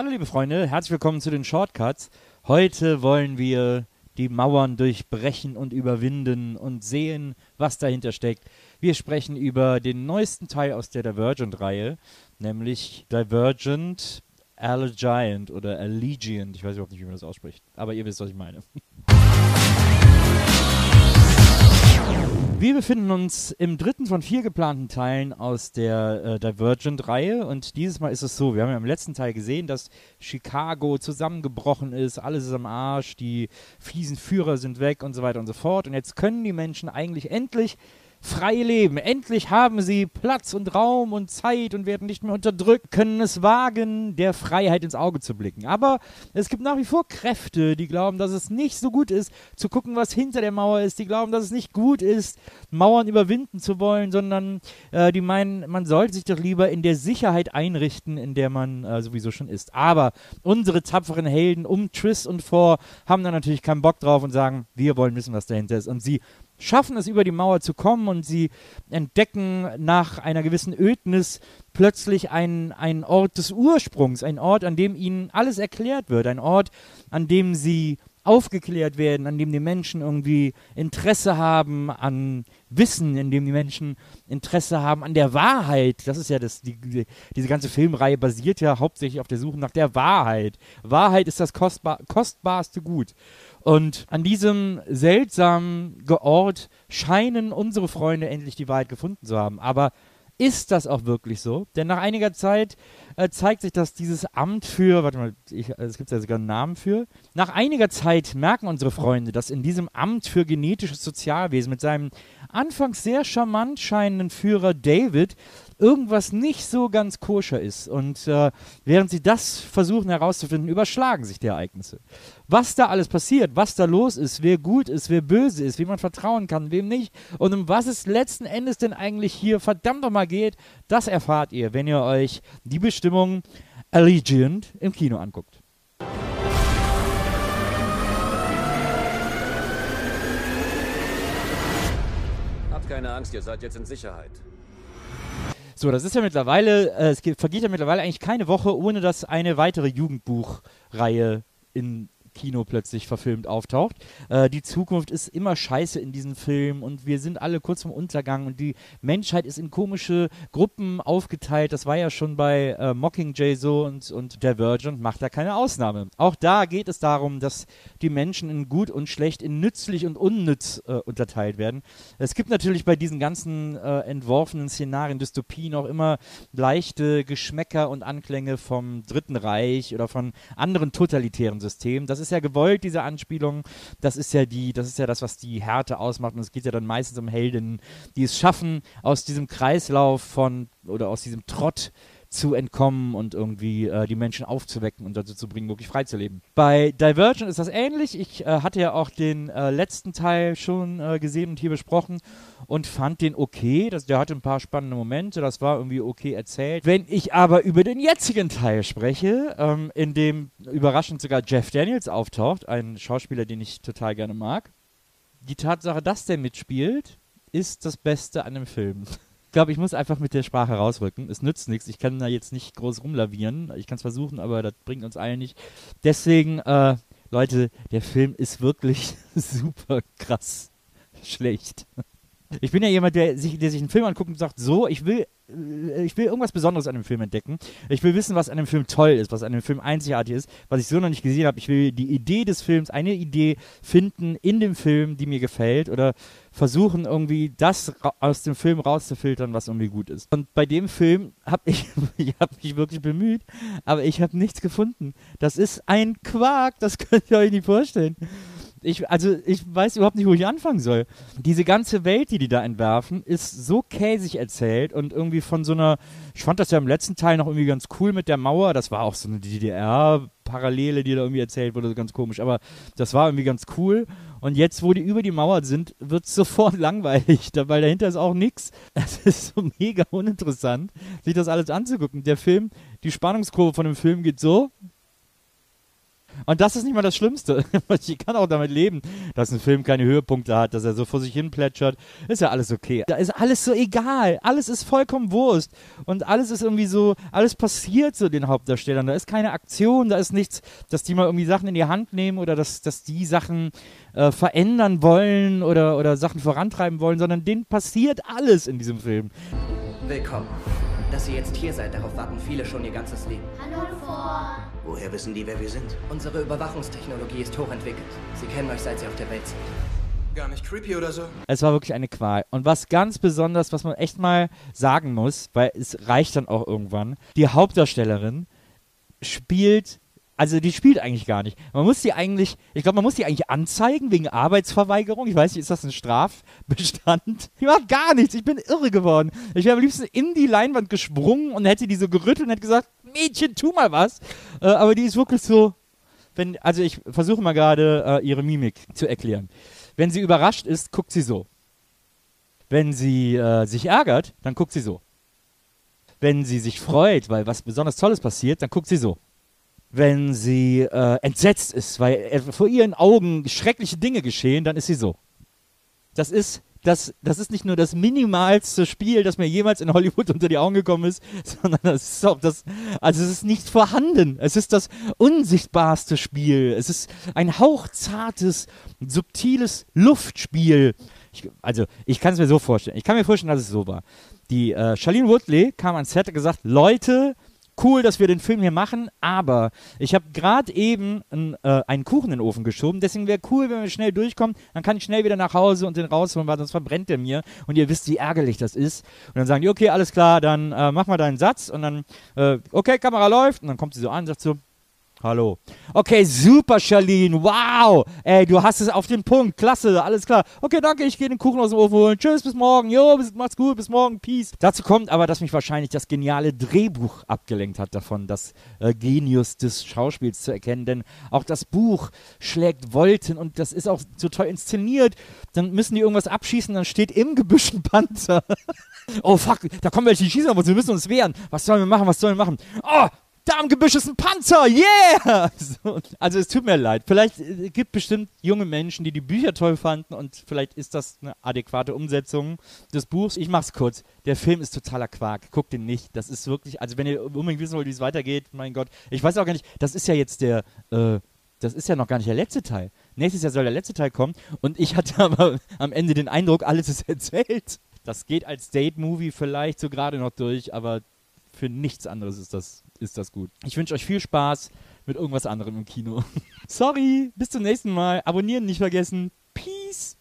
Hallo liebe Freunde, herzlich willkommen zu den Shortcuts. Heute wollen wir die Mauern durchbrechen und überwinden und sehen, was dahinter steckt. Wir sprechen über den neuesten Teil aus der Divergent-Reihe, nämlich Divergent Allegiant oder Allegiant. Ich weiß überhaupt nicht, wie man das ausspricht, aber ihr wisst, was ich meine. Wir befinden uns im dritten von vier geplanten Teilen aus der äh, Divergent-Reihe. Und dieses Mal ist es so, wir haben ja im letzten Teil gesehen, dass Chicago zusammengebrochen ist, alles ist am Arsch, die fiesen Führer sind weg und so weiter und so fort. Und jetzt können die Menschen eigentlich endlich frei leben. Endlich haben sie Platz und Raum und Zeit und werden nicht mehr unterdrückt, können es wagen, der Freiheit ins Auge zu blicken. Aber es gibt nach wie vor Kräfte, die glauben, dass es nicht so gut ist, zu gucken, was hinter der Mauer ist. Die glauben, dass es nicht gut ist, Mauern überwinden zu wollen, sondern äh, die meinen, man sollte sich doch lieber in der Sicherheit einrichten, in der man äh, sowieso schon ist. Aber unsere tapferen Helden um Triss und Vor haben da natürlich keinen Bock drauf und sagen, wir wollen wissen, was dahinter ist. Und sie schaffen es über die Mauer zu kommen und sie entdecken nach einer gewissen Ödnis plötzlich einen, einen Ort des Ursprungs, ein Ort, an dem ihnen alles erklärt wird, ein Ort, an dem sie aufgeklärt werden, an dem die Menschen irgendwie Interesse haben an Wissen, in dem die Menschen Interesse haben an der Wahrheit. Das ist ja das, die, die, diese ganze Filmreihe basiert ja hauptsächlich auf der Suche nach der Wahrheit. Wahrheit ist das kostbar, kostbarste Gut. Und an diesem seltsamen Ort scheinen unsere Freunde endlich die Wahrheit gefunden zu haben. Aber ist das auch wirklich so? Denn nach einiger Zeit äh, zeigt sich, dass dieses Amt für, warte mal, ich, es gibt ja sogar einen Namen für. Nach einiger Zeit merken unsere Freunde, dass in diesem Amt für genetisches Sozialwesen mit seinem anfangs sehr charmant scheinenden Führer David irgendwas nicht so ganz koscher ist. Und äh, während sie das versuchen herauszufinden, überschlagen sich die Ereignisse. Was da alles passiert, was da los ist, wer gut ist, wer böse ist, wie man vertrauen kann, wem nicht und um was es letzten Endes denn eigentlich hier verdammt nochmal geht, das erfahrt ihr, wenn ihr euch die Bestimmung Allegiant im Kino anguckt. Habt keine Angst, ihr seid jetzt in Sicherheit. So, das ist ja mittlerweile, äh, es vergeht ja mittlerweile eigentlich keine Woche, ohne dass eine weitere Jugendbuchreihe in Kino plötzlich verfilmt auftaucht. Äh, die Zukunft ist immer scheiße in diesen Filmen und wir sind alle kurz vom Untergang und die Menschheit ist in komische Gruppen aufgeteilt. Das war ja schon bei äh, Mockingjay so und, und Divergent macht da keine Ausnahme. Auch da geht es darum, dass die Menschen in gut und schlecht, in nützlich und unnütz äh, unterteilt werden. Es gibt natürlich bei diesen ganzen äh, entworfenen Szenarien, Dystopien auch immer leichte Geschmäcker und Anklänge vom Dritten Reich oder von anderen totalitären Systemen. Das ist ja gewollt, diese Anspielung. Das ist ja die, das ist ja das, was die Härte ausmacht. Und es geht ja dann meistens um Heldinnen, die es schaffen, aus diesem Kreislauf von oder aus diesem Trott zu entkommen und irgendwie äh, die Menschen aufzuwecken und dazu zu bringen, wirklich frei zu leben. Bei Divergent ist das ähnlich. Ich äh, hatte ja auch den äh, letzten Teil schon äh, gesehen und hier besprochen und fand den okay. Das, der hatte ein paar spannende Momente, das war irgendwie okay erzählt. Wenn ich aber über den jetzigen Teil spreche, ähm, in dem überraschend sogar Jeff Daniels auftaucht, ein Schauspieler, den ich total gerne mag, die Tatsache, dass der mitspielt, ist das Beste an dem Film. Ich glaube, ich muss einfach mit der Sprache rausrücken. Es nützt nichts. Ich kann da jetzt nicht groß rumlavieren. Ich kann es versuchen, aber das bringt uns allen nicht. Deswegen, äh, Leute, der Film ist wirklich super krass schlecht. Ich bin ja jemand, der sich, der sich einen Film anguckt und sagt, so, ich will, ich will irgendwas Besonderes an dem Film entdecken. Ich will wissen, was an dem Film toll ist, was an dem Film einzigartig ist, was ich so noch nicht gesehen habe. Ich will die Idee des Films, eine Idee finden in dem Film, die mir gefällt oder versuchen irgendwie das aus dem Film rauszufiltern, was irgendwie gut ist. Und bei dem Film habe ich, ich habe mich wirklich bemüht, aber ich habe nichts gefunden. Das ist ein Quark, das könnt ihr euch nicht vorstellen. Ich, also ich weiß überhaupt nicht, wo ich anfangen soll. Diese ganze Welt, die die da entwerfen, ist so käsig erzählt und irgendwie von so einer, ich fand das ja im letzten Teil noch irgendwie ganz cool mit der Mauer, das war auch so eine DDR-Parallele, die da irgendwie erzählt wurde, ganz komisch, aber das war irgendwie ganz cool. Und jetzt, wo die über die Mauer sind, wird es sofort langweilig, weil dahinter ist auch nichts. Es ist so mega uninteressant, sich das alles anzugucken. Der Film, die Spannungskurve von dem Film geht so, Und das ist nicht mal das Schlimmste. ich kann auch damit leben, dass ein Film keine Höhepunkte hat, dass er so vor sich hin plätschert. Ist ja alles okay. Da ist alles so egal. Alles ist vollkommen Wurst. Und alles ist irgendwie so, alles passiert so den Hauptdarstellern. Da ist keine Aktion, da ist nichts, dass die mal irgendwie Sachen in die Hand nehmen oder dass, dass die Sachen äh, verändern wollen oder, oder Sachen vorantreiben wollen, sondern denen passiert alles in diesem Film. Willkommen. Dass ihr jetzt hier seid, darauf warten viele schon ihr ganzes Leben. Hallo vor. Woher wissen die, wer wir sind? Unsere Überwachungstechnologie ist hochentwickelt. Sie kennen euch, seit sie auf der Welt sind. Gar nicht creepy oder so? Es war wirklich eine Qual. Und was ganz besonders, was man echt mal sagen muss, weil es reicht dann auch irgendwann, die Hauptdarstellerin spielt also die spielt eigentlich gar nicht. Man muss die eigentlich, ich glaube, man muss die eigentlich anzeigen wegen Arbeitsverweigerung. Ich weiß nicht, ist das ein Strafbestand? Die macht gar nichts. Ich bin irre geworden. Ich wäre am liebsten in die Leinwand gesprungen und hätte die so gerüttelt und hätte gesagt, Mädchen, tu mal was. Äh, aber die ist wirklich so, wenn, also ich versuche mal gerade äh, ihre Mimik zu erklären. Wenn sie überrascht ist, guckt sie so. Wenn sie äh, sich ärgert, dann guckt sie so. Wenn sie sich freut, weil was besonders Tolles passiert, dann guckt sie so wenn sie äh, entsetzt ist, weil vor ihren Augen schreckliche Dinge geschehen, dann ist sie so. Das ist, das, das ist nicht nur das minimalste Spiel, das mir jemals in Hollywood unter die Augen gekommen ist, sondern das ist auch das, also es ist nicht vorhanden. Es ist das unsichtbarste Spiel. Es ist ein hauchzartes, subtiles Luftspiel. Ich, also, ich kann es mir so vorstellen. Ich kann mir vorstellen, dass es so war. Die äh, Charlene Woodley kam ans Set und gesagt, Leute, cool, dass wir den Film hier machen, aber ich habe gerade eben ein, äh, einen Kuchen in den Ofen geschoben, deswegen wäre cool, wenn wir schnell durchkommen, dann kann ich schnell wieder nach Hause und den rausholen, weil sonst verbrennt der mir und ihr wisst, wie ärgerlich das ist. Und dann sagen die, okay, alles klar, dann äh, mach mal deinen Satz und dann, äh, okay, Kamera läuft und dann kommt sie so an und sagt so, Hallo. Okay, super, Charlene. Wow. Ey, du hast es auf den Punkt. Klasse, alles klar. Okay, danke, ich gehe den Kuchen aus dem Ofen holen. Tschüss, bis morgen. Jo, bis, macht's gut, bis morgen. Peace. Dazu kommt aber, dass mich wahrscheinlich das geniale Drehbuch abgelenkt hat davon, das äh, Genius des Schauspiels zu erkennen. Denn auch das Buch schlägt Wolten und das ist auch so toll inszeniert. Dann müssen die irgendwas abschießen, dann steht im Gebüsch ein Panzer. oh, fuck, da kommen welche, die schießen auf uns, wir müssen uns wehren. Was sollen wir machen, was sollen wir machen? Oh, da am Gebüsch ist ein Panzer, yeah! So, also es tut mir leid. Vielleicht äh, gibt bestimmt junge Menschen, die die Bücher toll fanden und vielleicht ist das eine adäquate Umsetzung des Buchs. Ich mach's kurz. Der Film ist totaler Quark. Guckt ihn nicht. Das ist wirklich, also wenn ihr unbedingt wissen wollt, wie es weitergeht, mein Gott. Ich weiß auch gar nicht, das ist ja jetzt der, äh, das ist ja noch gar nicht der letzte Teil. Nächstes Jahr soll der letzte Teil kommen und ich hatte aber am Ende den Eindruck, alles ist erzählt. Das geht als Date-Movie vielleicht so gerade noch durch, aber für nichts anderes ist das, ist das gut. Ich wünsche euch viel Spaß mit irgendwas anderem im Kino. Sorry, bis zum nächsten Mal. Abonnieren nicht vergessen. Peace.